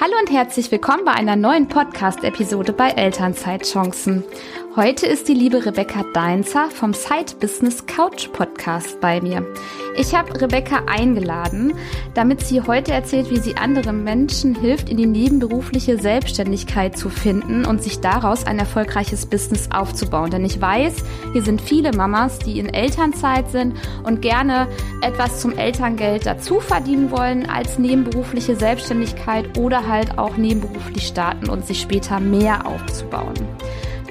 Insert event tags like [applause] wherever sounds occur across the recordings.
Hallo und herzlich willkommen bei einer neuen Podcast-Episode bei Elternzeitchancen. Heute ist die liebe Rebecca Deinzer vom Side Business Couch Podcast bei mir. Ich habe Rebecca eingeladen, damit sie heute erzählt, wie sie anderen Menschen hilft, in die nebenberufliche Selbstständigkeit zu finden und sich daraus ein erfolgreiches Business aufzubauen. Denn ich weiß, hier sind viele Mamas, die in Elternzeit sind und gerne etwas zum Elterngeld dazu verdienen wollen als nebenberufliche Selbstständigkeit oder halt auch nebenberuflich starten und sich später mehr aufzubauen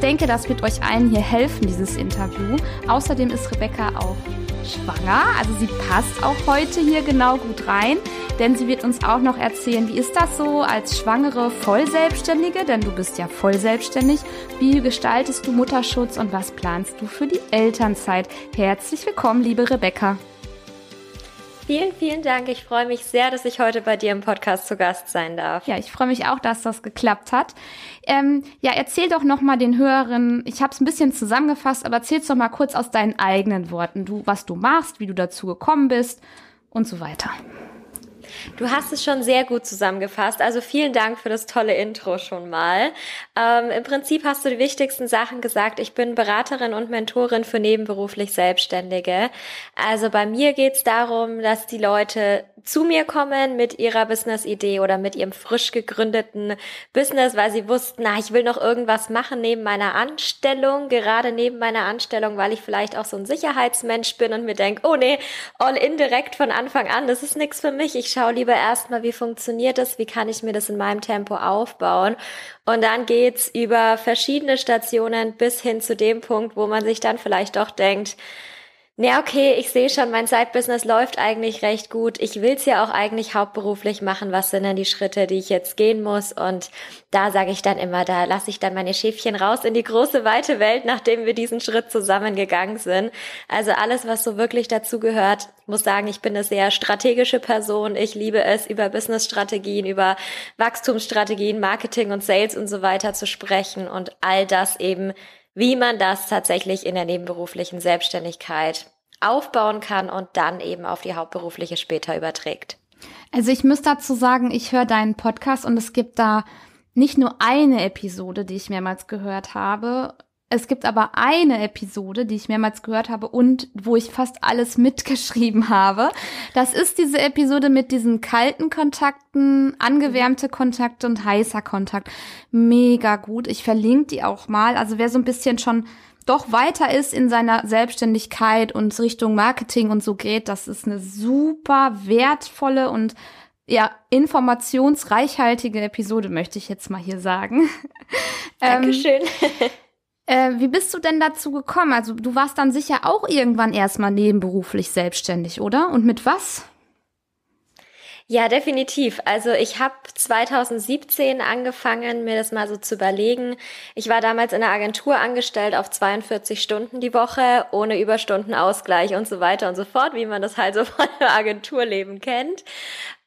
denke, das wird euch allen hier helfen, dieses Interview. Außerdem ist Rebecca auch schwanger, also sie passt auch heute hier genau gut rein, denn sie wird uns auch noch erzählen, wie ist das so als schwangere Vollselbstständige, denn du bist ja vollselbstständig. Wie gestaltest du Mutterschutz und was planst du für die Elternzeit? Herzlich willkommen, liebe Rebecca. Vielen, vielen Dank. Ich freue mich sehr, dass ich heute bei dir im Podcast zu Gast sein darf. Ja, ich freue mich auch, dass das geklappt hat. Ähm, ja, erzähl doch noch mal den Hörern. Ich habe es ein bisschen zusammengefasst, aber erzähl's doch mal kurz aus deinen eigenen Worten, du, was du machst, wie du dazu gekommen bist und so weiter. Du hast es schon sehr gut zusammengefasst. Also vielen Dank für das tolle Intro schon mal. Ähm, Im Prinzip hast du die wichtigsten Sachen gesagt. Ich bin Beraterin und Mentorin für nebenberuflich Selbstständige. Also bei mir geht es darum, dass die Leute zu mir kommen mit ihrer Business-Idee oder mit ihrem frisch gegründeten Business, weil sie wussten, na, ich will noch irgendwas machen neben meiner Anstellung, gerade neben meiner Anstellung, weil ich vielleicht auch so ein Sicherheitsmensch bin und mir denke, oh nee, all in direkt von Anfang an, das ist nichts für mich. Ich schaue lieber erstmal, wie funktioniert das, wie kann ich mir das in meinem Tempo aufbauen. Und dann geht's über verschiedene Stationen bis hin zu dem Punkt, wo man sich dann vielleicht doch denkt, ja, okay, ich sehe schon, mein Side-Business läuft eigentlich recht gut. Ich will's ja auch eigentlich hauptberuflich machen. Was sind denn die Schritte, die ich jetzt gehen muss? Und da sage ich dann immer, da lasse ich dann meine Schäfchen raus in die große, weite Welt, nachdem wir diesen Schritt zusammengegangen sind. Also alles, was so wirklich dazu gehört, muss sagen, ich bin eine sehr strategische Person. Ich liebe es, über Business-Strategien, über Wachstumsstrategien, Marketing und Sales und so weiter zu sprechen und all das eben wie man das tatsächlich in der nebenberuflichen Selbstständigkeit aufbauen kann und dann eben auf die hauptberufliche später überträgt. Also ich muss dazu sagen, ich höre deinen Podcast und es gibt da nicht nur eine Episode, die ich mehrmals gehört habe, es gibt aber eine Episode, die ich mehrmals gehört habe und wo ich fast alles [laughs] mitgeschrieben habe. Das ist diese Episode mit diesen kalten Kontakten, angewärmte Kontakte und heißer Kontakt. Mega gut. Ich verlinke die auch mal. Also wer so ein bisschen schon doch weiter ist in seiner Selbstständigkeit und Richtung Marketing und so geht, das ist eine super wertvolle und ja, informationsreichhaltige Episode, möchte ich jetzt mal hier sagen. [laughs] Dankeschön. [laughs] Äh, wie bist du denn dazu gekommen? Also du warst dann sicher auch irgendwann erstmal nebenberuflich selbstständig, oder? Und mit was? Ja, definitiv. Also ich habe 2017 angefangen, mir das mal so zu überlegen. Ich war damals in der Agentur angestellt auf 42 Stunden die Woche, ohne Überstundenausgleich und so weiter und so fort, wie man das halt so [laughs] von der Agenturleben kennt.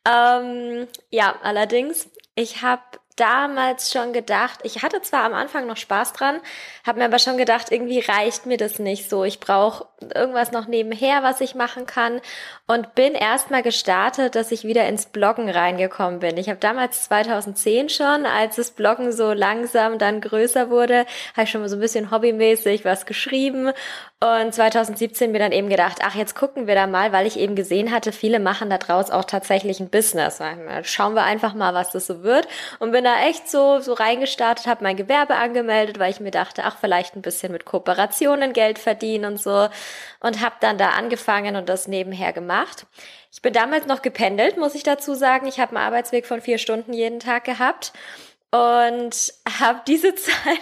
Ähm, ja, allerdings, ich habe damals schon gedacht, ich hatte zwar am Anfang noch Spaß dran, habe mir aber schon gedacht, irgendwie reicht mir das nicht so. Ich brauche irgendwas noch nebenher, was ich machen kann und bin erstmal gestartet, dass ich wieder ins Bloggen reingekommen bin. Ich habe damals 2010 schon, als das Bloggen so langsam dann größer wurde, habe ich schon mal so ein bisschen hobbymäßig was geschrieben und 2017 mir dann eben gedacht, ach, jetzt gucken wir da mal, weil ich eben gesehen hatte, viele machen da draus auch tatsächlich ein Business. Schauen wir einfach mal, was das so wird. Und bin da echt so, so reingestartet, habe mein Gewerbe angemeldet, weil ich mir dachte, ach, vielleicht ein bisschen mit Kooperationen Geld verdienen und so. Und habe dann da angefangen und das nebenher gemacht. Ich bin damals noch gependelt, muss ich dazu sagen. Ich habe einen Arbeitsweg von vier Stunden jeden Tag gehabt und habe diese [laughs] Zeit,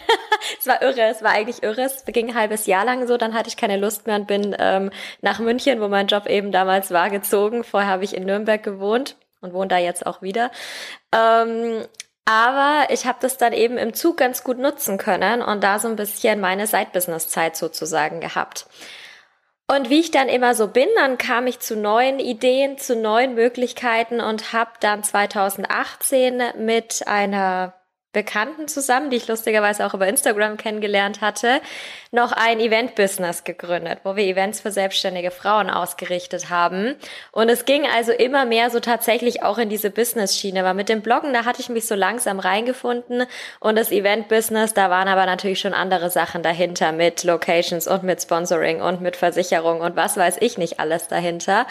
es war irre, es war eigentlich irre, es ging ein halbes Jahr lang so, dann hatte ich keine Lust mehr und bin ähm, nach München, wo mein Job eben damals war, gezogen. Vorher habe ich in Nürnberg gewohnt und wohne da jetzt auch wieder. Ähm, aber ich habe das dann eben im Zug ganz gut nutzen können und da so ein bisschen meine Side-Business-Zeit sozusagen gehabt. Und wie ich dann immer so bin, dann kam ich zu neuen Ideen, zu neuen Möglichkeiten und habe dann 2018 mit einer Bekannten zusammen, die ich lustigerweise auch über Instagram kennengelernt hatte, noch ein Event-Business gegründet, wo wir Events für selbstständige Frauen ausgerichtet haben. Und es ging also immer mehr so tatsächlich auch in diese Business-Schiene. Aber mit dem Bloggen, da hatte ich mich so langsam reingefunden. Und das Event-Business, da waren aber natürlich schon andere Sachen dahinter mit Locations und mit Sponsoring und mit Versicherung und was weiß ich nicht alles dahinter.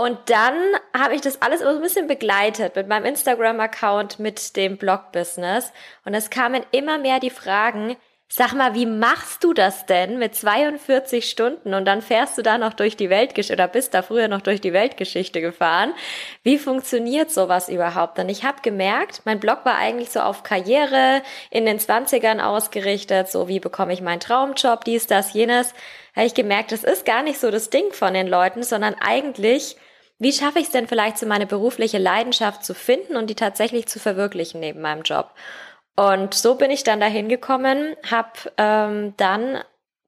Und dann habe ich das alles so ein bisschen begleitet mit meinem Instagram-Account, mit dem Blog-Business. Und es kamen immer mehr die Fragen, sag mal, wie machst du das denn mit 42 Stunden und dann fährst du da noch durch die Weltgeschichte oder bist da früher noch durch die Weltgeschichte gefahren? Wie funktioniert sowas überhaupt? Und ich habe gemerkt, mein Blog war eigentlich so auf Karriere in den 20ern ausgerichtet, so wie bekomme ich meinen Traumjob, dies, das, jenes. Habe ich gemerkt, das ist gar nicht so das Ding von den Leuten, sondern eigentlich wie schaffe ich es denn vielleicht, so meine berufliche Leidenschaft zu finden und die tatsächlich zu verwirklichen neben meinem Job? Und so bin ich dann dahin gekommen, habe ähm, dann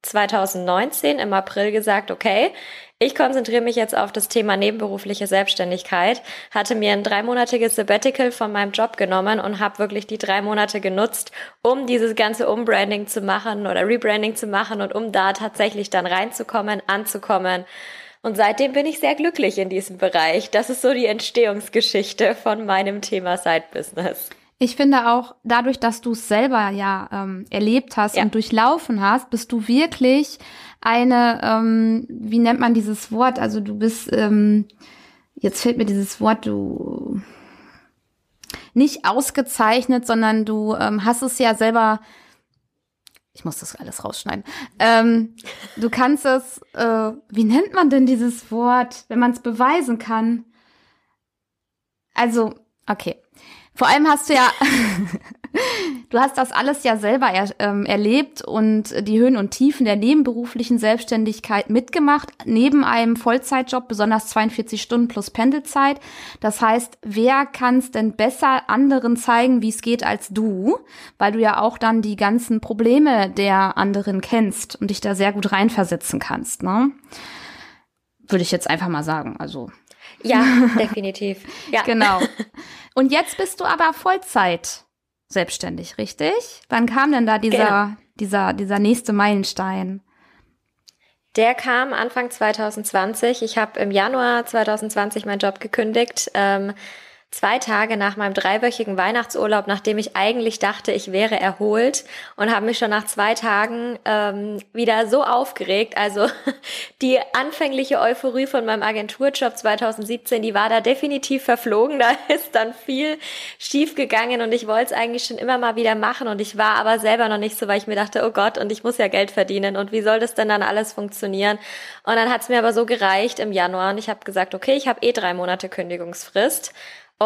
2019 im April gesagt, okay, ich konzentriere mich jetzt auf das Thema nebenberufliche Selbstständigkeit, hatte mir ein dreimonatiges Sabbatical von meinem Job genommen und habe wirklich die drei Monate genutzt, um dieses ganze Umbranding zu machen oder Rebranding zu machen und um da tatsächlich dann reinzukommen, anzukommen und seitdem bin ich sehr glücklich in diesem Bereich. Das ist so die Entstehungsgeschichte von meinem Thema Side Business. Ich finde auch, dadurch, dass du es selber ja ähm, erlebt hast ja. und durchlaufen hast, bist du wirklich eine, ähm, wie nennt man dieses Wort? Also du bist, ähm, jetzt fällt mir dieses Wort, du nicht ausgezeichnet, sondern du ähm, hast es ja selber ich muss das alles rausschneiden. Ähm, du kannst es, äh, wie nennt man denn dieses Wort, wenn man es beweisen kann? Also, okay. Vor allem hast du ja, [laughs] du hast das alles ja selber er, ähm, erlebt und die Höhen und Tiefen der nebenberuflichen Selbstständigkeit mitgemacht, neben einem Vollzeitjob, besonders 42 Stunden plus Pendelzeit. Das heißt, wer kann es denn besser anderen zeigen, wie es geht, als du? Weil du ja auch dann die ganzen Probleme der anderen kennst und dich da sehr gut reinversetzen kannst, ne? Würde ich jetzt einfach mal sagen. Also ja, [laughs] definitiv. Ja. Genau. Und jetzt bist du aber Vollzeit selbstständig, richtig? Wann kam denn da dieser, genau. dieser, dieser nächste Meilenstein? Der kam Anfang 2020. Ich habe im Januar 2020 meinen Job gekündigt. Ähm, zwei Tage nach meinem dreiwöchigen Weihnachtsurlaub, nachdem ich eigentlich dachte, ich wäre erholt und habe mich schon nach zwei Tagen ähm, wieder so aufgeregt. Also [laughs] die anfängliche Euphorie von meinem Agenturjob 2017, die war da definitiv verflogen. [laughs] Da ist dann viel schief gegangen und ich wollte es eigentlich schon immer mal wieder machen und ich war aber selber noch nicht so, weil ich mir dachte, oh Gott, und ich muss ja Geld verdienen und wie soll das denn dann alles funktionieren? Und dann hat es mir aber so gereicht im Januar und ich habe gesagt, okay, ich habe eh drei Monate Kündigungsfrist.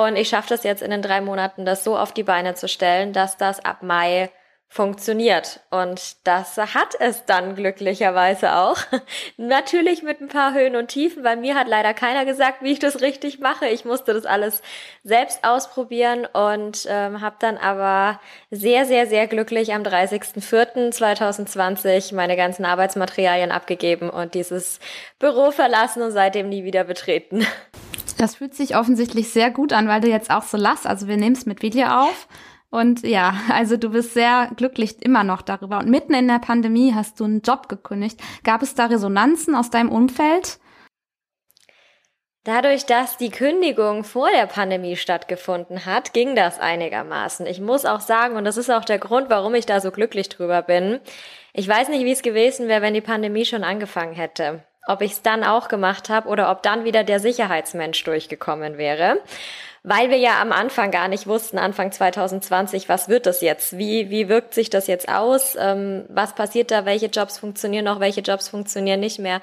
Und ich schaffe das jetzt in den drei Monaten, das so auf die Beine zu stellen, dass das ab Mai funktioniert. Und das hat es dann glücklicherweise auch. [laughs] Natürlich mit ein paar Höhen und Tiefen, weil mir hat leider keiner gesagt, wie ich das richtig mache. Ich musste das alles selbst ausprobieren und ähm, habe dann aber sehr, sehr, sehr glücklich am 30.04.2020 meine ganzen Arbeitsmaterialien abgegeben und dieses Büro verlassen und seitdem nie wieder betreten. [laughs] Das fühlt sich offensichtlich sehr gut an, weil du jetzt auch so lass. Also wir nehmen es mit Video auf. Und ja, also du bist sehr glücklich immer noch darüber. Und mitten in der Pandemie hast du einen Job gekündigt. Gab es da Resonanzen aus deinem Umfeld? Dadurch, dass die Kündigung vor der Pandemie stattgefunden hat, ging das einigermaßen. Ich muss auch sagen, und das ist auch der Grund, warum ich da so glücklich drüber bin. Ich weiß nicht, wie es gewesen wäre, wenn die Pandemie schon angefangen hätte ob ich es dann auch gemacht habe oder ob dann wieder der Sicherheitsmensch durchgekommen wäre. Weil wir ja am Anfang gar nicht wussten, Anfang 2020, was wird das jetzt? Wie, wie wirkt sich das jetzt aus? Ähm, was passiert da? Welche Jobs funktionieren noch? Welche Jobs funktionieren nicht mehr?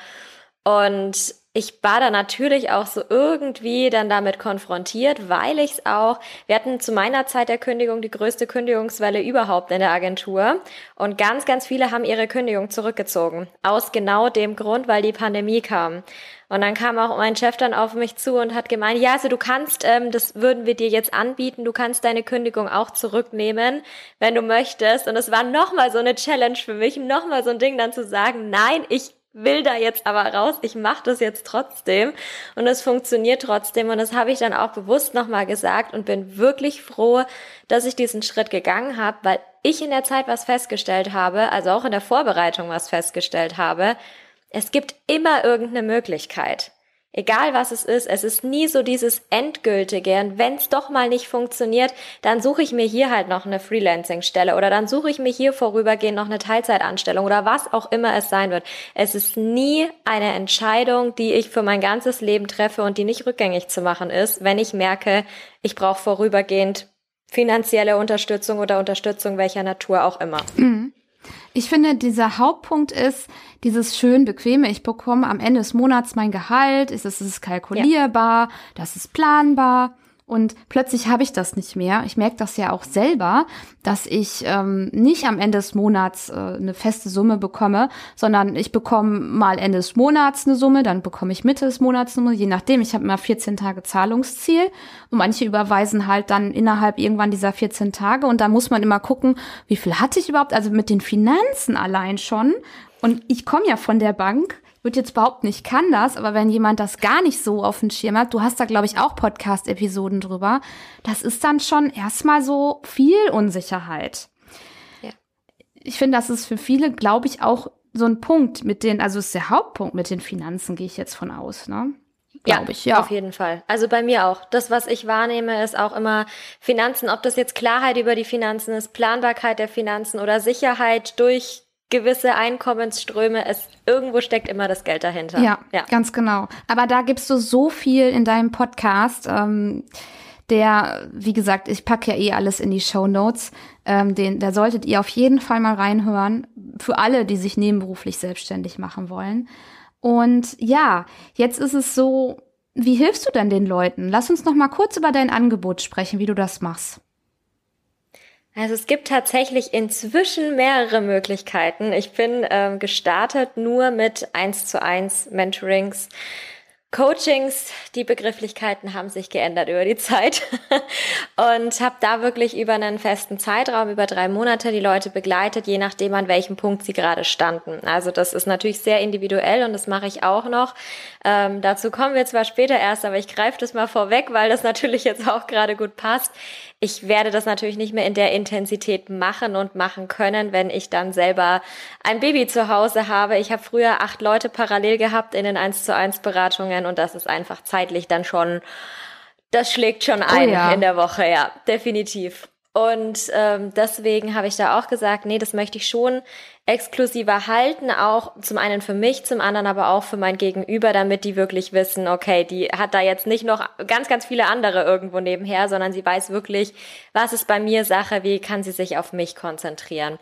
Und ich war da natürlich auch so irgendwie dann damit konfrontiert, weil ich es auch, wir hatten zu meiner Zeit der Kündigung die größte Kündigungswelle überhaupt in der Agentur und ganz, ganz viele haben ihre Kündigung zurückgezogen. Aus genau dem Grund, weil die Pandemie kam. Und dann kam auch mein Chef dann auf mich zu und hat gemeint, ja, also du kannst, ähm, das würden wir dir jetzt anbieten, du kannst deine Kündigung auch zurücknehmen, wenn du möchtest. Und es war nochmal so eine Challenge für mich, nochmal so ein Ding dann zu sagen, nein, ich will da jetzt aber raus, ich mache das jetzt trotzdem. Und es funktioniert trotzdem. Und das habe ich dann auch bewusst nochmal gesagt und bin wirklich froh, dass ich diesen Schritt gegangen habe, weil ich in der Zeit was festgestellt habe, also auch in der Vorbereitung was festgestellt habe, es gibt immer irgendeine Möglichkeit. Egal was es ist, es ist nie so dieses Endgültige. Und wenn es doch mal nicht funktioniert, dann suche ich mir hier halt noch eine Freelancing-Stelle oder dann suche ich mir hier vorübergehend noch eine Teilzeitanstellung oder was auch immer es sein wird. Es ist nie eine Entscheidung, die ich für mein ganzes Leben treffe und die nicht rückgängig zu machen ist, wenn ich merke, ich brauche vorübergehend finanzielle Unterstützung oder Unterstützung welcher Natur auch immer. Mhm. Ich finde, dieser Hauptpunkt ist dieses schön bequeme, ich bekomme am Ende des Monats mein Gehalt, ist es ist kalkulierbar, ja. das ist planbar. Und plötzlich habe ich das nicht mehr. Ich merke das ja auch selber, dass ich ähm, nicht am Ende des Monats äh, eine feste Summe bekomme, sondern ich bekomme mal Ende des Monats eine Summe, dann bekomme ich Mitte des Monats eine Summe, je nachdem. Ich habe immer 14 Tage Zahlungsziel und manche überweisen halt dann innerhalb irgendwann dieser 14 Tage und da muss man immer gucken, wie viel hatte ich überhaupt, also mit den Finanzen allein schon. Und ich komme ja von der Bank würde jetzt behaupten, ich kann das, aber wenn jemand das gar nicht so auf dem Schirm hat, du hast da, glaube ich, auch Podcast-Episoden drüber, das ist dann schon erstmal so viel Unsicherheit. Ja. Ich finde, das ist für viele, glaube ich, auch so ein Punkt mit den, also ist der Hauptpunkt mit den Finanzen, gehe ich jetzt von aus, ne? Glaube ja, ich, ja. Auf jeden Fall. Also bei mir auch. Das, was ich wahrnehme, ist auch immer Finanzen, ob das jetzt Klarheit über die Finanzen ist, Planbarkeit der Finanzen oder Sicherheit durch gewisse Einkommensströme, es irgendwo steckt immer das Geld dahinter. Ja, ja. ganz genau. Aber da gibst du so viel in deinem Podcast. Ähm, der, wie gesagt, ich packe ja eh alles in die Show Notes. Ähm, den, da solltet ihr auf jeden Fall mal reinhören. Für alle, die sich nebenberuflich selbstständig machen wollen. Und ja, jetzt ist es so, wie hilfst du denn den Leuten? Lass uns noch mal kurz über dein Angebot sprechen, wie du das machst. Also es gibt tatsächlich inzwischen mehrere Möglichkeiten. Ich bin ähm, gestartet nur mit eins zu eins Mentorings Coachings, die Begrifflichkeiten haben sich geändert über die Zeit [laughs] und habe da wirklich über einen festen Zeitraum, über drei Monate die Leute begleitet, je nachdem an welchem Punkt sie gerade standen. Also das ist natürlich sehr individuell und das mache ich auch noch. Ähm, dazu kommen wir zwar später erst, aber ich greife das mal vorweg, weil das [laughs] natürlich jetzt auch gerade gut passt. Ich werde das natürlich nicht mehr in der Intensität machen und machen können, wenn ich dann selber ein Baby zu Hause habe. Ich habe früher acht Leute parallel gehabt in den 1 zu 1 Beratungen und das ist einfach zeitlich dann schon, das schlägt schon ein oh ja. in der Woche, ja, definitiv. Und ähm, deswegen habe ich da auch gesagt, nee, das möchte ich schon exklusiver halten, auch zum einen für mich, zum anderen aber auch für mein Gegenüber, damit die wirklich wissen, okay, die hat da jetzt nicht noch ganz, ganz viele andere irgendwo nebenher, sondern sie weiß wirklich, was ist bei mir Sache, wie kann sie sich auf mich konzentrieren.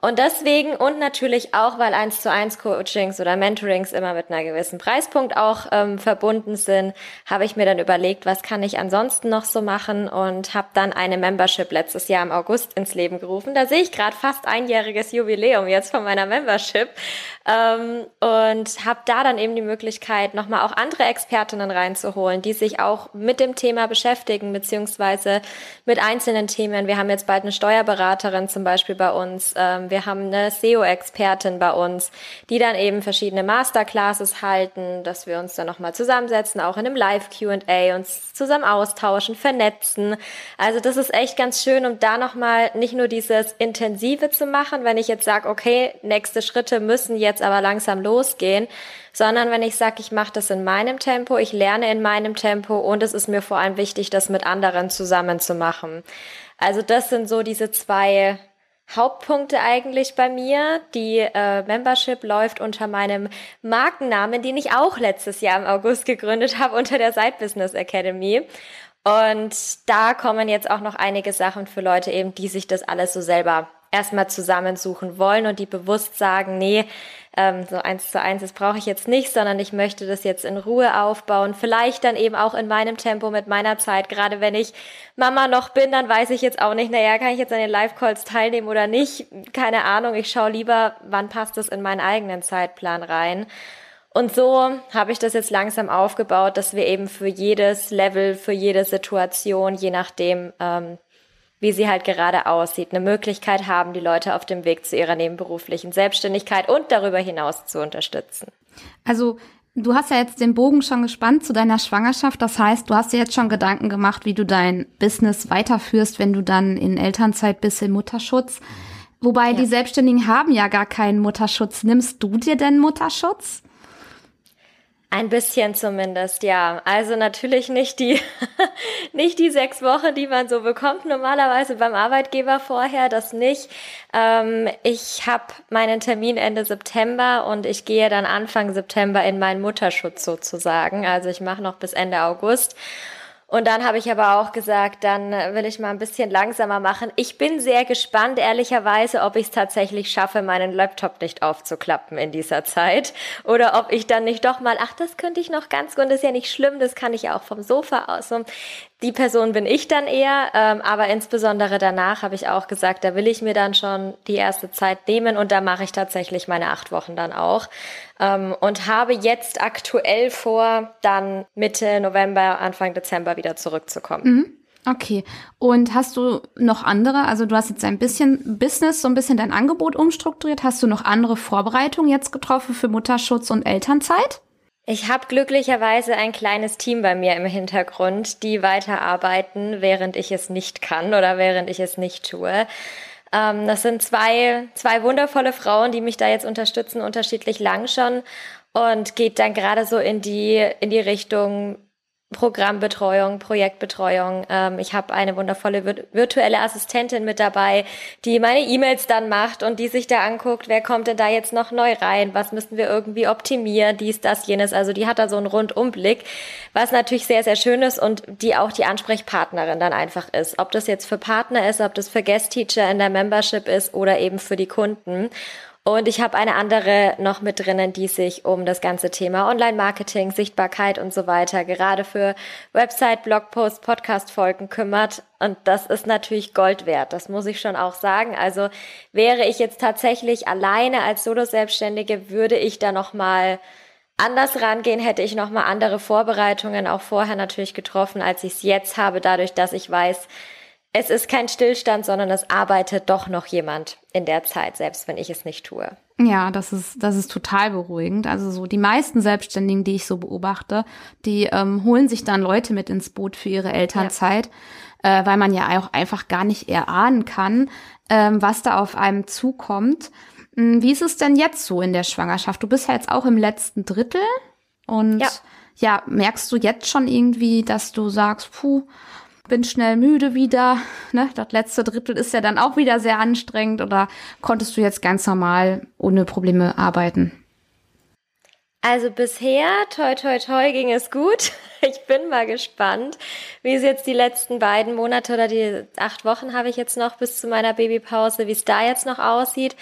Und deswegen und natürlich auch, weil eins zu eins Coachings oder Mentorings immer mit einer gewissen Preispunkt auch ähm, verbunden sind, habe ich mir dann überlegt, was kann ich ansonsten noch so machen und habe dann eine Membership letztes Jahr im August ins Leben gerufen. Da sehe ich gerade fast einjähriges Jubiläum jetzt von meiner Membership ähm, und habe da dann eben die Möglichkeit, nochmal auch andere Expertinnen reinzuholen, die sich auch mit dem Thema beschäftigen, beziehungsweise mit einzelnen Themen. Wir haben jetzt bald eine Steuerberaterin zum Beispiel bei uns. Ähm, wir haben eine SEO-Expertin bei uns, die dann eben verschiedene Masterclasses halten, dass wir uns dann nochmal zusammensetzen, auch in einem Live-Q&A, uns zusammen austauschen, vernetzen. Also das ist echt ganz schön, um da nochmal nicht nur dieses Intensive zu machen, wenn ich jetzt sage, okay, nächste Schritte müssen jetzt aber langsam losgehen, sondern wenn ich sage, ich mache das in meinem Tempo, ich lerne in meinem Tempo und es ist mir vor allem wichtig, das mit anderen zusammen zu machen. Also das sind so diese zwei Hauptpunkte eigentlich bei mir. Die äh, Membership läuft unter meinem Markennamen, den ich auch letztes Jahr im August gegründet habe, unter der Side Business Academy. Und da kommen jetzt auch noch einige Sachen für Leute eben, die sich das alles so selber erstmal zusammensuchen wollen und die bewusst sagen, nee, ähm, so eins zu eins, das brauche ich jetzt nicht, sondern ich möchte das jetzt in Ruhe aufbauen. Vielleicht dann eben auch in meinem Tempo mit meiner Zeit. Gerade wenn ich Mama noch bin, dann weiß ich jetzt auch nicht, naja, kann ich jetzt an den Live-Calls teilnehmen oder nicht? Keine Ahnung. Ich schaue lieber, wann passt es in meinen eigenen Zeitplan rein. Und so habe ich das jetzt langsam aufgebaut, dass wir eben für jedes Level, für jede Situation, je nachdem, ähm, wie sie halt gerade aussieht, eine Möglichkeit haben, die Leute auf dem Weg zu ihrer nebenberuflichen Selbstständigkeit und darüber hinaus zu unterstützen. Also Du hast ja jetzt den Bogen schon gespannt zu deiner Schwangerschaft. Das heißt, du hast dir jetzt schon Gedanken gemacht, wie du dein Business weiterführst, wenn du dann in Elternzeit bist, im Mutterschutz. Wobei ja. die Selbstständigen haben ja gar keinen Mutterschutz. Nimmst du dir denn Mutterschutz? Ein bisschen zumindest, ja. Also natürlich nicht die, [laughs] nicht die sechs Wochen, die man so bekommt normalerweise beim Arbeitgeber vorher, das nicht. Ähm, ich habe meinen Termin Ende September und ich gehe dann Anfang September in meinen Mutterschutz sozusagen. Also ich mache noch bis Ende August. Und dann habe ich aber auch gesagt, dann will ich mal ein bisschen langsamer machen. Ich bin sehr gespannt, ehrlicherweise, ob ich es tatsächlich schaffe, meinen Laptop nicht aufzuklappen in dieser Zeit. Oder ob ich dann nicht doch mal, ach, das könnte ich noch ganz gut, das ist ja nicht schlimm, das kann ich auch vom Sofa aus. Die Person bin ich dann eher, ähm, aber insbesondere danach habe ich auch gesagt, da will ich mir dann schon die erste Zeit nehmen und da mache ich tatsächlich meine acht Wochen dann auch. Ähm, und habe jetzt aktuell vor, dann Mitte November, Anfang Dezember wieder zurückzukommen. Mhm. Okay. Und hast du noch andere, also du hast jetzt ein bisschen Business, so ein bisschen dein Angebot umstrukturiert. Hast du noch andere Vorbereitungen jetzt getroffen für Mutterschutz und Elternzeit? Ich habe glücklicherweise ein kleines Team bei mir im Hintergrund, die weiterarbeiten, während ich es nicht kann oder während ich es nicht tue. Ähm, das sind zwei, zwei wundervolle Frauen, die mich da jetzt unterstützen, unterschiedlich lang schon und geht dann gerade so in die, in die Richtung Programmbetreuung, Projektbetreuung. Ähm, ich habe eine wundervolle virtuelle Assistentin mit dabei, die meine E-Mails dann macht und die sich da anguckt, wer kommt denn da jetzt noch neu rein, was müssten wir irgendwie optimieren, dies, das, jenes. Also die hat da so einen Rundumblick, was natürlich sehr, sehr schön ist und die auch die Ansprechpartnerin dann einfach ist. Ob das jetzt für Partner ist, ob das für Guest-Teacher in der Membership ist oder eben für die Kunden. Und ich habe eine andere noch mit drinnen, die sich um das ganze Thema Online-Marketing, Sichtbarkeit und so weiter, gerade für Website, Blogpost, Podcast-Folgen kümmert. Und das ist natürlich Gold wert. Das muss ich schon auch sagen. Also wäre ich jetzt tatsächlich alleine als Solo-Selbstständige, würde ich da noch mal anders rangehen, hätte ich noch mal andere Vorbereitungen auch vorher natürlich getroffen, als ich es jetzt habe, dadurch, dass ich weiß, es ist kein Stillstand, sondern es arbeitet doch noch jemand in der Zeit, selbst wenn ich es nicht tue. Ja, das ist, das ist total beruhigend. Also so die meisten Selbstständigen, die ich so beobachte, die ähm, holen sich dann Leute mit ins Boot für ihre Elternzeit, ja. äh, weil man ja auch einfach gar nicht erahnen kann, ähm, was da auf einem zukommt. Hm, wie ist es denn jetzt so in der Schwangerschaft? Du bist ja jetzt auch im letzten Drittel und ja, ja merkst du jetzt schon irgendwie, dass du sagst, puh, bin schnell müde wieder. Ne? Das letzte Drittel ist ja dann auch wieder sehr anstrengend. Oder konntest du jetzt ganz normal ohne Probleme arbeiten? Also bisher, toi, toi, toi, ging es gut. [laughs] Ich bin mal gespannt, wie es jetzt die letzten beiden Monate oder die acht Wochen habe ich jetzt noch bis zu meiner Babypause, wie es da jetzt noch aussieht.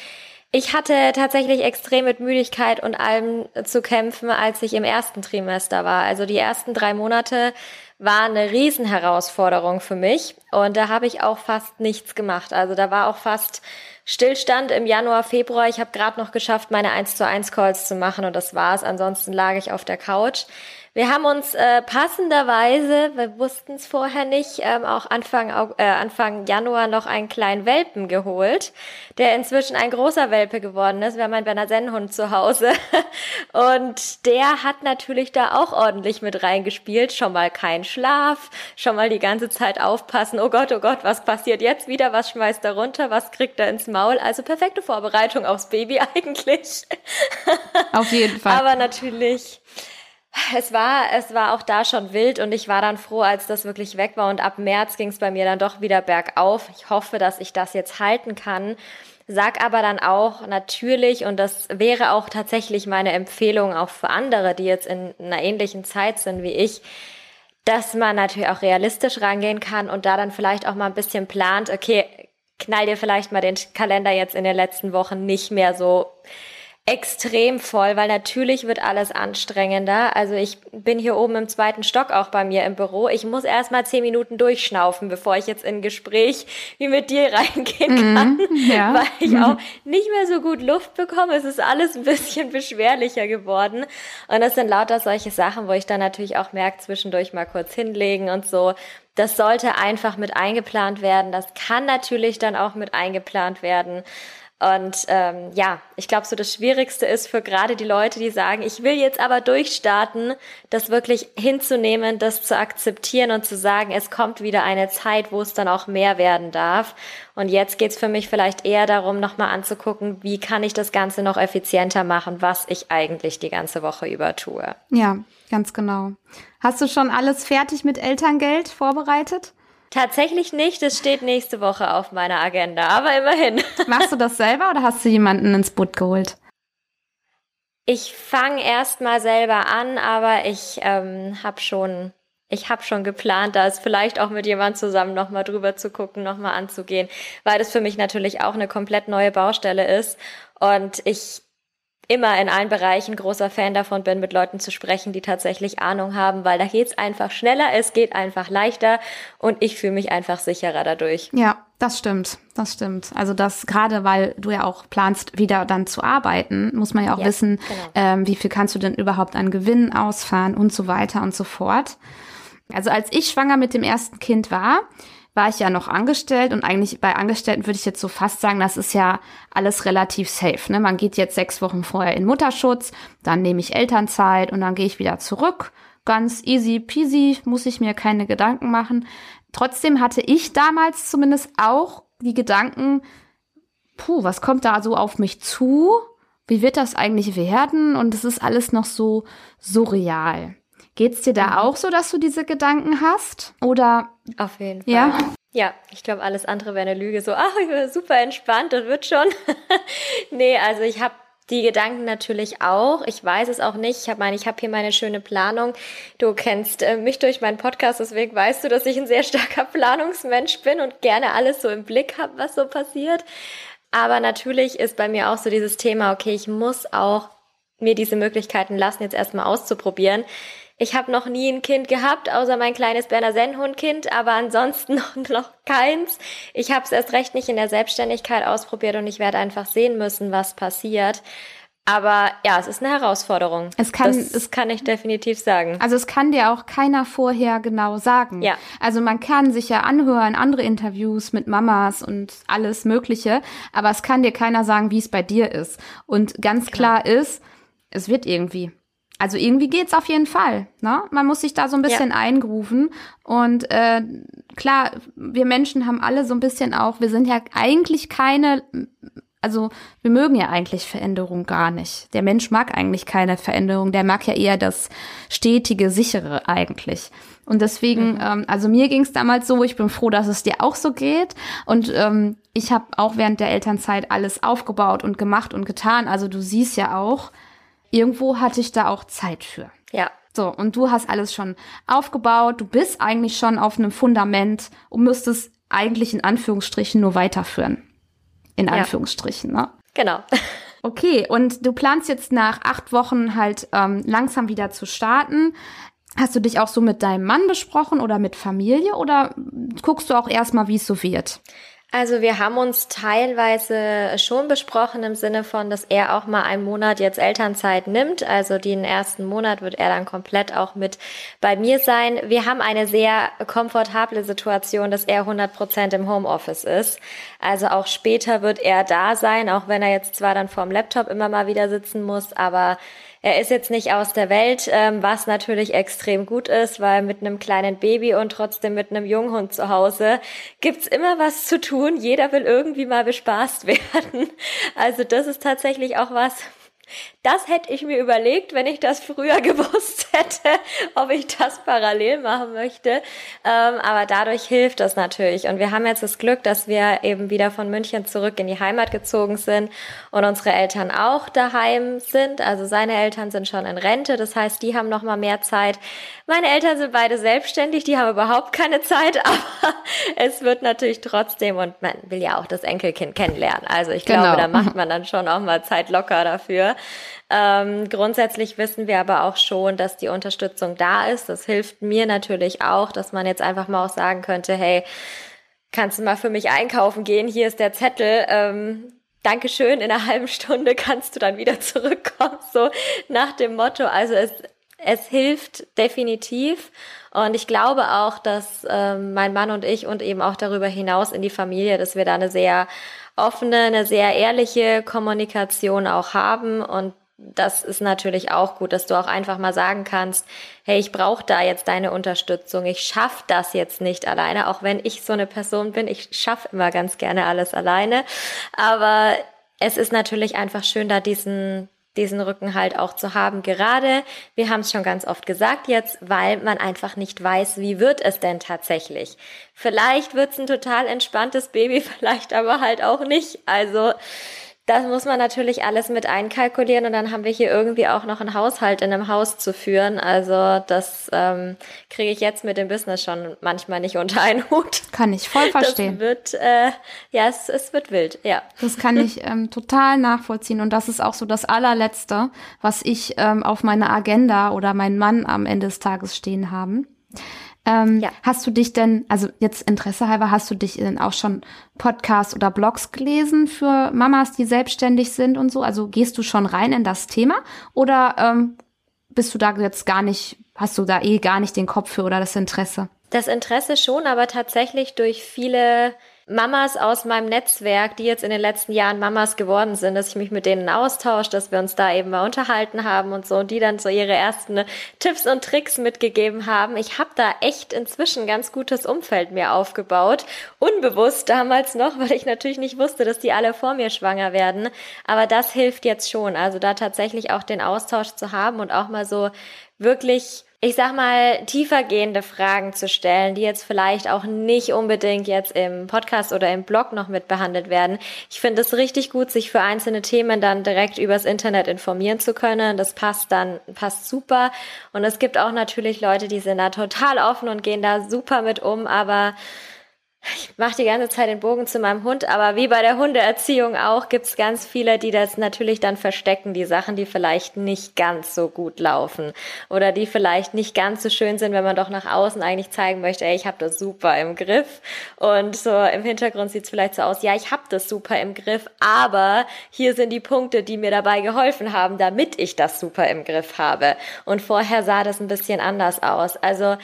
Ich hatte tatsächlich extrem mit Müdigkeit und allem zu kämpfen, als ich im ersten Trimester war. Also die ersten drei Monate war eine Riesenherausforderung für mich und da habe ich auch fast nichts gemacht. Also da war auch fast Stillstand im Januar, Februar. Ich habe gerade noch geschafft, meine 1 zu 1 Calls zu machen und das war's. Ansonsten lag ich auf der Couch. Wir haben uns äh, passenderweise, wir wussten es vorher nicht, ähm, auch Anfang, äh, Anfang Januar noch einen kleinen Welpen geholt, der inzwischen ein großer Welpe geworden ist. Wir haben einen Berner Sennenhund zu Hause [laughs] und der hat natürlich da auch ordentlich mit reingespielt. Schon mal kein Schlaf, schon mal die ganze Zeit aufpassen. Oh Gott, oh Gott, was passiert jetzt wieder? Was schmeißt er runter? Was kriegt er ins Maul? Also perfekte Vorbereitung aufs Baby [laughs] eigentlich. Auf jeden Fall. Aber natürlich es war, es war auch da schon wild und ich war dann froh, als das wirklich weg war und ab März ging es bei mir dann doch wieder bergauf. Ich hoffe, dass ich das jetzt halten kann. Sag aber dann auch natürlich, und das wäre auch tatsächlich meine Empfehlung auch für andere, die jetzt in einer ähnlichen Zeit sind wie ich, dass man natürlich auch realistisch rangehen kann und da dann vielleicht auch mal ein bisschen plant, okay, knall dir vielleicht mal den Kalender jetzt in den letzten Wochen nicht mehr so extrem voll, weil natürlich wird alles anstrengender. Also ich bin hier oben im zweiten Stock auch bei mir im Büro. Ich muss erst mal zehn Minuten durchschnaufen, bevor ich jetzt in ein Gespräch [laughs] wie mit dir reingehen mhm, kann, mhm, ja. [laughs] weil ich mhm. auch nicht mehr so gut Luft bekomme. Es ist alles ein bisschen [laughs] beschwerlicher geworden. Und das sind lauter solche Sachen, wo ich dann natürlich auch merke, zwischendurch mal kurz hinlegen und so. Das sollte einfach mit eingeplant werden. Das kann natürlich dann auch mit eingeplant werden. Und ähm, ja, ich glaube, so das Schwierigste ist für gerade die Leute, die sagen, ich will jetzt aber durchstarten, das wirklich hinzunehmen, das zu akzeptieren und zu sagen, es kommt wieder eine Zeit, wo es dann auch mehr werden darf. Und jetzt geht's für mich vielleicht eher darum, nochmal anzugucken, wie kann ich das Ganze noch effizienter machen, was ich eigentlich die ganze Woche über tue. Ja, ganz genau. Hast du schon alles fertig mit Elterngeld vorbereitet? Tatsächlich nicht, es steht nächste Woche auf meiner Agenda, aber immerhin. [laughs] Machst du das selber oder hast du jemanden ins Boot geholt? Ich fange erst mal selber an, aber ich ähm, habe schon, ich habe schon geplant, da es vielleicht auch mit jemand zusammen nochmal drüber zu gucken, nochmal anzugehen, weil das für mich natürlich auch eine komplett neue Baustelle ist und ich immer in allen Bereichen großer Fan davon bin, mit Leuten zu sprechen, die tatsächlich Ahnung haben, weil da geht's einfach schneller, es geht einfach leichter und ich fühle mich einfach sicherer dadurch. Ja, das stimmt, das stimmt. Also das gerade, weil du ja auch planst, wieder dann zu arbeiten, muss man ja auch ja, wissen, genau. ähm, wie viel kannst du denn überhaupt an Gewinnen ausfahren und so weiter und so fort. Also als ich schwanger mit dem ersten Kind war, war ich ja noch angestellt und eigentlich bei Angestellten würde ich jetzt so fast sagen, das ist ja alles relativ safe. Ne? Man geht jetzt sechs Wochen vorher in Mutterschutz, dann nehme ich Elternzeit und dann gehe ich wieder zurück. Ganz easy peasy, muss ich mir keine Gedanken machen. Trotzdem hatte ich damals zumindest auch die Gedanken, puh, was kommt da so auf mich zu? Wie wird das eigentlich werden? Und es ist alles noch so surreal. Geht's dir da mhm. auch so, dass du diese Gedanken hast? Oder? Auf jeden Fall. Ja. Ja, ich glaube, alles andere wäre eine Lüge. So, ach, ich bin super entspannt, das wird schon. [laughs] nee, also ich habe die Gedanken natürlich auch. Ich weiß es auch nicht. Ich habe meine, ich habe hier meine schöne Planung. Du kennst äh, mich durch meinen Podcast, deswegen weißt du, dass ich ein sehr starker [laughs] Planungsmensch bin und gerne alles so im Blick habe, was so passiert. Aber natürlich ist bei mir auch so dieses Thema, okay, ich muss auch mir diese Möglichkeiten lassen, jetzt erstmal auszuprobieren. Ich habe noch nie ein Kind gehabt, außer mein kleines Berner Sennhund-Kind, aber ansonsten [laughs] noch, noch keins. Ich habe es erst recht nicht in der Selbstständigkeit ausprobiert und ich werde einfach sehen müssen, was passiert. Aber ja, es ist eine Herausforderung. Es kann, das, das kann ich definitiv sagen. Also es kann dir auch keiner vorher genau sagen. Ja. Also man kann sich ja anhören, andere Interviews mit Mamas und alles Mögliche, aber es kann dir keiner sagen, wie es bei dir ist. Und ganz klar, klar ist, es wird irgendwie. Also irgendwie geht's auf jeden Fall. Ne? Man muss sich da so ein bisschen ja. eingrufen. Und äh, klar, wir Menschen haben alle so ein bisschen auch, wir sind ja eigentlich keine, also wir mögen ja eigentlich Veränderung gar nicht. Der Mensch mag eigentlich keine Veränderung, der mag ja eher das stetige, sichere eigentlich. Und deswegen, mhm. ähm, also mir ging's damals so, ich bin froh, dass es dir auch so geht. Und ähm, ich habe auch während der Elternzeit alles aufgebaut und gemacht und getan. Also du siehst ja auch, irgendwo hatte ich da auch Zeit für. Ja. So, und du hast alles schon aufgebaut, du bist eigentlich schon auf einem Fundament und müsstest eigentlich in Anführungsstrichen nur weiterführen. In Anführungsstrichen, ja. ne? Genau. [laughs] Okay, und du planst jetzt nach acht Wochen halt ähm, langsam wieder zu starten. Hast du dich auch so mit deinem Mann besprochen oder mit Familie oder guckst du auch erstmal, wie es so wird? Also wir haben uns teilweise schon besprochen im Sinne von, dass er auch mal einen Monat jetzt Elternzeit nimmt. Also den ersten Monat wird er dann komplett auch mit bei mir sein. Wir haben eine sehr komfortable Situation, dass er 100 Prozent im Homeoffice ist. Also auch später wird er da sein, auch wenn er jetzt zwar dann vorm Laptop immer mal wieder sitzen muss, aber er ist jetzt nicht aus der Welt, ähm, was natürlich extrem gut ist, weil mit einem kleinen Baby und trotzdem mit einem Junghund zu Hause gibt's immer was zu tun. Jeder will irgendwie mal bespaßt [laughs] werden. Also das ist tatsächlich auch was, das hätte ich mir überlegt, wenn ich das früher [laughs] gewusst hätte, ob ich das parallel machen möchte. Ähm, aber dadurch hilft das natürlich. Und wir haben jetzt das Glück, dass wir eben wieder von München zurück in die Heimat gezogen sind und unsere Eltern auch daheim sind. Also seine Eltern sind schon in Rente. Das heißt, die haben noch mal mehr Zeit. Meine Eltern sind beide selbstständig. Die haben überhaupt keine Zeit, [laughs] aber es wird natürlich trotzdem und man will ja auch das Enkelkind kennenlernen. Also ich glaube, genau. da macht man dann schon auch mal Zeit locker dafür. Ähm, grundsätzlich wissen wir aber auch schon, dass die Unterstützung da ist. Das hilft mir natürlich auch, dass man jetzt einfach mal auch sagen könnte, hey, kannst du mal für mich einkaufen gehen? Hier ist der Zettel. Ähm, Dankeschön, in einer [laughs] halben Stunde kannst du dann wieder zurückkommen, so nach dem Motto. Also es, es hilft definitiv. Und ich glaube auch, dass ähm, mein Mann und ich und eben auch darüber hinaus in die Familie, dass wir da eine sehr offene, eine sehr ehrliche Kommunikation auch haben und das ist natürlich auch gut, dass du auch einfach mal sagen kannst, hey, ich brauche da jetzt deine Unterstützung. Ich schaff das jetzt nicht alleine, auch wenn ich so eine Person bin. Ich schaffe immer ganz gerne alles alleine. Aber es ist natürlich einfach schön, da diesen diesen Rücken halt auch zu haben. Gerade, wir haben es schon ganz oft gesagt jetzt, weil man einfach nicht weiß, wie wird es denn tatsächlich. Vielleicht wird es ein total entspanntes Baby, [laughs] vielleicht aber halt auch nicht. Also das muss man natürlich alles mit einkalkulieren und dann haben wir hier irgendwie auch noch einen Haushalt in einem Haus zu führen. Also das ähm, kriege ich jetzt mit dem Business schon manchmal nicht unter einen Hut. Kann ich voll verstehen. Das wird, äh, ja, es, es wird wild, ja. Das kann ich ähm, total nachvollziehen und das ist auch so das allerletzte, was ich ähm, auf meiner Agenda oder mein Mann am Ende des Tages stehen haben. Ähm, ja. Hast du dich denn, also jetzt Interesse halber, hast du dich denn auch schon Podcasts oder Blogs gelesen für Mamas, die selbstständig sind und so? Also gehst du schon rein in das Thema oder ähm, bist du da jetzt gar nicht, hast du da eh gar nicht den Kopf für oder das Interesse? Das Interesse schon, aber tatsächlich durch viele Mamas aus meinem Netzwerk, die jetzt in den letzten Jahren Mamas geworden sind, dass ich mich mit denen austausche, dass wir uns da eben mal unterhalten haben und so und die dann so ihre ersten Tipps und Tricks mitgegeben haben. Ich habe da echt inzwischen ganz gutes Umfeld mir aufgebaut. Unbewusst damals noch, weil ich natürlich nicht wusste, dass die alle vor mir schwanger werden. Aber das hilft jetzt schon. Also da tatsächlich auch den Austausch zu haben und auch mal so wirklich ich sag mal, tiefergehende Fragen zu stellen, die jetzt vielleicht auch nicht unbedingt jetzt im Podcast oder im Blog noch mit behandelt werden. Ich finde es richtig gut, sich für einzelne Themen dann direkt übers Internet informieren zu können. Das passt dann, passt super. Und es gibt auch natürlich Leute, die sind da total offen und gehen da super mit um, aber ich mache die ganze Zeit den Bogen zu meinem Hund, aber wie bei der Hundeerziehung auch, gibt's ganz viele, die das natürlich dann verstecken, die Sachen, die vielleicht nicht ganz so gut laufen oder die vielleicht nicht ganz so schön sind, wenn man doch nach außen eigentlich zeigen möchte, ey, ich habe das super im Griff. Und so im Hintergrund sieht's vielleicht so aus, ja, ich habe das super im Griff, aber hier sind die Punkte, die mir dabei geholfen haben, damit ich das super im Griff habe. Und vorher sah das ein bisschen anders aus. Also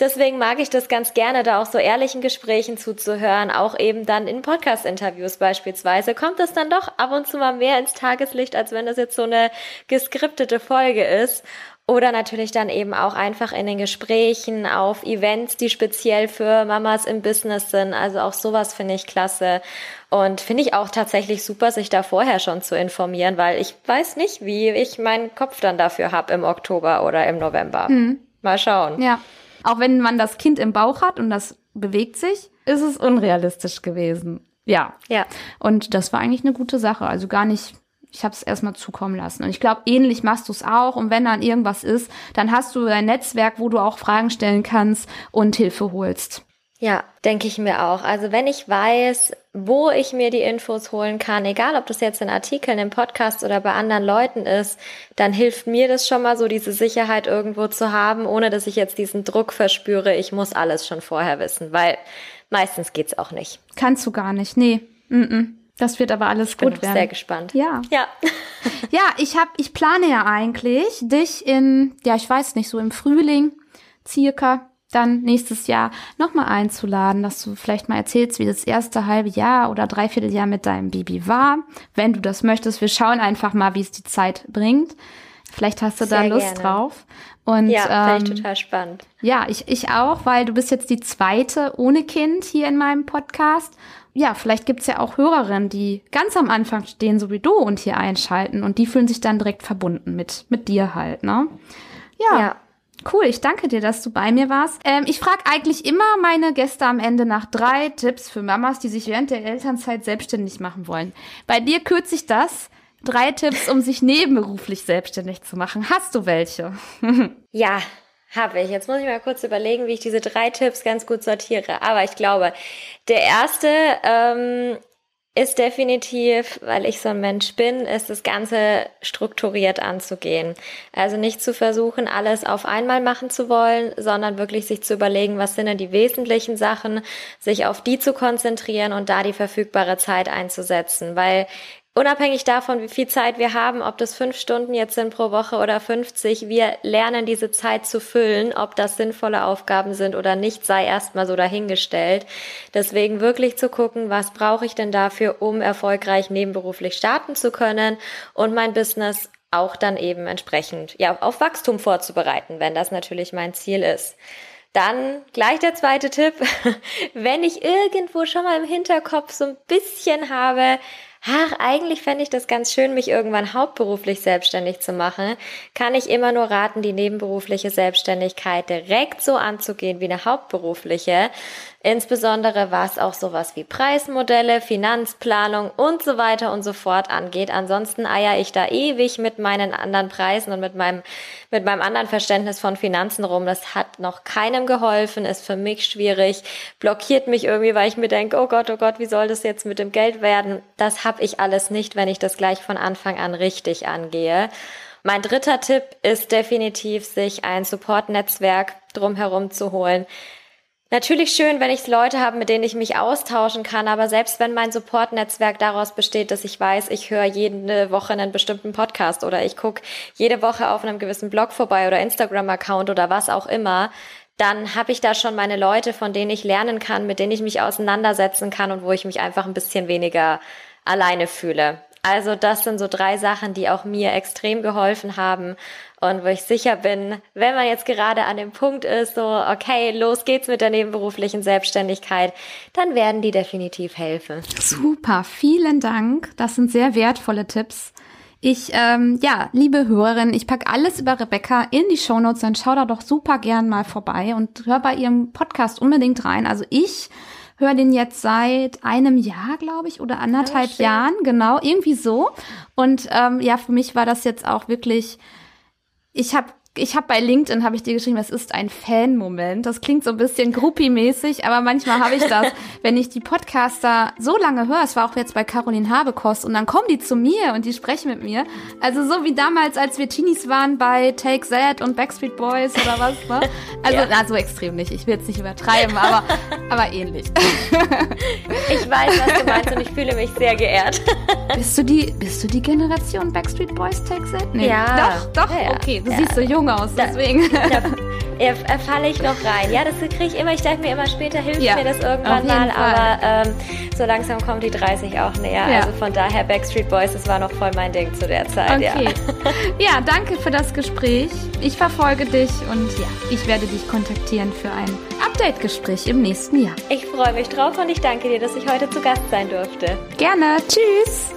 Deswegen mag ich das ganz gerne, da auch so ehrlichen Gesprächen zuzuhören, auch eben dann in Podcast-Interviews beispielsweise. Kommt das dann doch ab und zu mal mehr ins Tageslicht, als wenn das jetzt so eine geskriptete Folge ist. Oder natürlich dann eben auch einfach in den Gesprächen auf Events, die speziell für Mamas im Business sind. Also auch sowas finde ich klasse. Und finde ich auch tatsächlich super, sich da vorher schon zu informieren, weil ich weiß nicht, wie ich meinen Kopf dann dafür habe im Oktober oder im November. Hm. Mal schauen. Ja. Auch wenn man das Kind im Bauch hat und das bewegt sich, ist es unrealistisch gewesen. Ja. Ja. Und das war eigentlich eine gute Sache. Also gar nicht, ich habe es erstmal zukommen lassen. Und ich glaube, ähnlich machst du es auch. Und wenn dann irgendwas ist, dann hast du ein Netzwerk, wo du auch Fragen stellen kannst und Hilfe holst. Ja, denke ich mir auch. Also wenn ich weiß, wo ich mir die Infos holen kann, egal ob das jetzt in Artikeln, im Podcast oder bei anderen Leuten ist, dann hilft mir das schon mal so, diese Sicherheit irgendwo zu haben, ohne dass ich jetzt diesen Druck verspüre, ich muss alles schon vorher wissen, weil meistens geht's auch nicht. Kannst du gar nicht, nee. Mm -mm. Das wird aber alles ich gut bin werden. sehr gespannt. Ja. Ja. [laughs] ja, ich habe, ich plane ja eigentlich, dich in, ja, ich weiß nicht, so im Frühling circa dann nächstes Jahr nochmal einzuladen, dass du vielleicht mal erzählst, wie das erste halbe Jahr oder Dreivierteljahr mit deinem Baby war. Wenn du das möchtest, wir schauen einfach mal, wie es die Zeit bringt. Vielleicht hast du Sehr da Lust gerne. drauf. Und, ja, ähm, ich total spannend. Ja, ich, ich auch, weil du bist jetzt die zweite ohne Kind hier in meinem Podcast. Ja, vielleicht gibt's ja auch Hörerinnen, die ganz am Anfang stehen, so wie du, und hier einschalten. Und die fühlen sich dann direkt verbunden mit, mit dir halt, ne? Ja. ja. Cool, ich danke dir, dass du bei mir warst. Ähm, ich frage eigentlich immer meine Gäste am Ende nach drei Tipps für Mamas, die sich während der Elternzeit selbstständig machen wollen. Bei dir kürze ich das Drei Tipps, um sich nebenberuflich selbstständig zu machen. Hast du welche? [laughs] ja, habe ich. Jetzt muss ich mal kurz überlegen, wie ich diese drei Tipps ganz gut sortiere. Aber ich glaube, der erste ähm, ist definitiv, weil ich so ein Mensch bin, ist das Ganze strukturiert anzugehen. Also nicht zu versuchen, alles auf einmal machen zu wollen, sondern wirklich sich zu überlegen, was sind denn die wesentlichen Sachen, sich auf die zu konzentrieren und da die verfügbare Zeit einzusetzen. Weil Unabhängig davon, wie viel Zeit wir haben, ob das fünf Stunden jetzt sind pro Woche oder 50, wir lernen diese Zeit zu füllen. Ob das sinnvolle Aufgaben sind oder nicht, sei erstmal so dahingestellt. Deswegen wirklich zu gucken, was brauche ich denn dafür, um erfolgreich nebenberuflich starten zu können und mein Business auch dann eben entsprechend ja, auf Wachstum vorzubereiten, wenn das natürlich mein Ziel ist. Dann gleich der zweite Tipp. [laughs] Wenn ich irgendwo schon mal im Hinterkopf so ein bisschen habe, ach, eigentlich fände ich das ganz schön, mich irgendwann hauptberuflich selbstständig zu machen, kann ich immer nur raten, die nebenberufliche Selbstständigkeit direkt so anzugehen wie eine hauptberufliche. Insbesondere was auch sowas wie Preismodelle, Finanzplanung und so weiter und so fort angeht. Ansonsten eier ich da ewig mit meinen anderen Preisen und mit meinem, mit meinem anderen Verständnis von Finanzen rum. Das hat noch keinem geholfen, ist für mich schwierig, blockiert mich irgendwie, weil ich mir denke, oh Gott, oh Gott, wie soll das jetzt mit dem Geld werden? Das habe ich alles nicht, wenn ich das gleich von Anfang an richtig angehe. Mein dritter Tipp ist definitiv, sich ein Support-Netzwerk drumherum zu holen. Natürlich schön, wenn ich Leute habe, mit denen ich mich austauschen kann, aber selbst wenn mein Support-Netzwerk daraus besteht, dass ich weiß, ich höre jede Woche einen bestimmten Podcast oder ich gucke jede Woche auf einem gewissen Blog vorbei oder Instagram-Account oder was auch immer, dann habe ich da schon meine Leute, von denen ich lernen kann, mit denen ich mich auseinandersetzen kann und wo ich mich einfach ein bisschen weniger alleine fühle. Also das sind so drei Sachen, die auch mir extrem geholfen haben und wo ich sicher bin, wenn man jetzt gerade an dem Punkt ist, so, okay, los geht's mit der nebenberuflichen Selbstständigkeit, dann werden die definitiv helfen. Super, vielen Dank. Das sind sehr wertvolle Tipps. Ich, ähm, ja, liebe Hörerin, ich pack alles über Rebecca in die Shownotes, dann schau da doch super gern mal vorbei und hör bei ihrem Podcast unbedingt rein. Also ich höre den jetzt seit einem Jahr, glaube ich, oder anderthalb oh, Jahren, genau, irgendwie so. Und ähm, ja, für mich war das jetzt auch wirklich, ich habe ich habe bei LinkedIn habe ich dir geschrieben, es ist ein Fan-Moment. Das klingt so ein bisschen groupie-mäßig, aber manchmal habe ich das, [laughs] wenn ich die Podcaster so lange höre. Es war auch jetzt bei Caroline Habekost und dann kommen die zu mir und die sprechen mit mir. Also so wie damals, als wir Teenies waren bei Take That und Backstreet Boys oder was. Ne? [laughs] Also ja. na, so extrem nicht. Ich will jetzt nicht übertreiben, aber [laughs] aber ähnlich. Ich weiß, was du meinst und ich fühle mich sehr geehrt. Bist du die bist du die Generation Backstreet Boys Take That? Nee. Ja. Doch, doch. Ja, okay, du siehst so jung jung aus, deswegen. [laughs] Da, da falle ich noch rein. Ja, das kriege ich immer. Ich denke mir immer, später hilft ja, mir das irgendwann mal. Aber ähm, so langsam kommt die 30 auch näher. Ja. Also von daher Backstreet Boys, das war noch voll mein Ding zu der Zeit. Okay. Ja. [laughs] ja, danke für das Gespräch. Ich verfolge dich und ja, ich werde dich kontaktieren für ein Update-Gespräch im nächsten Jahr. Ich freue mich drauf und ich danke dir, dass ich heute zu Gast sein durfte. Gerne. Tschüss.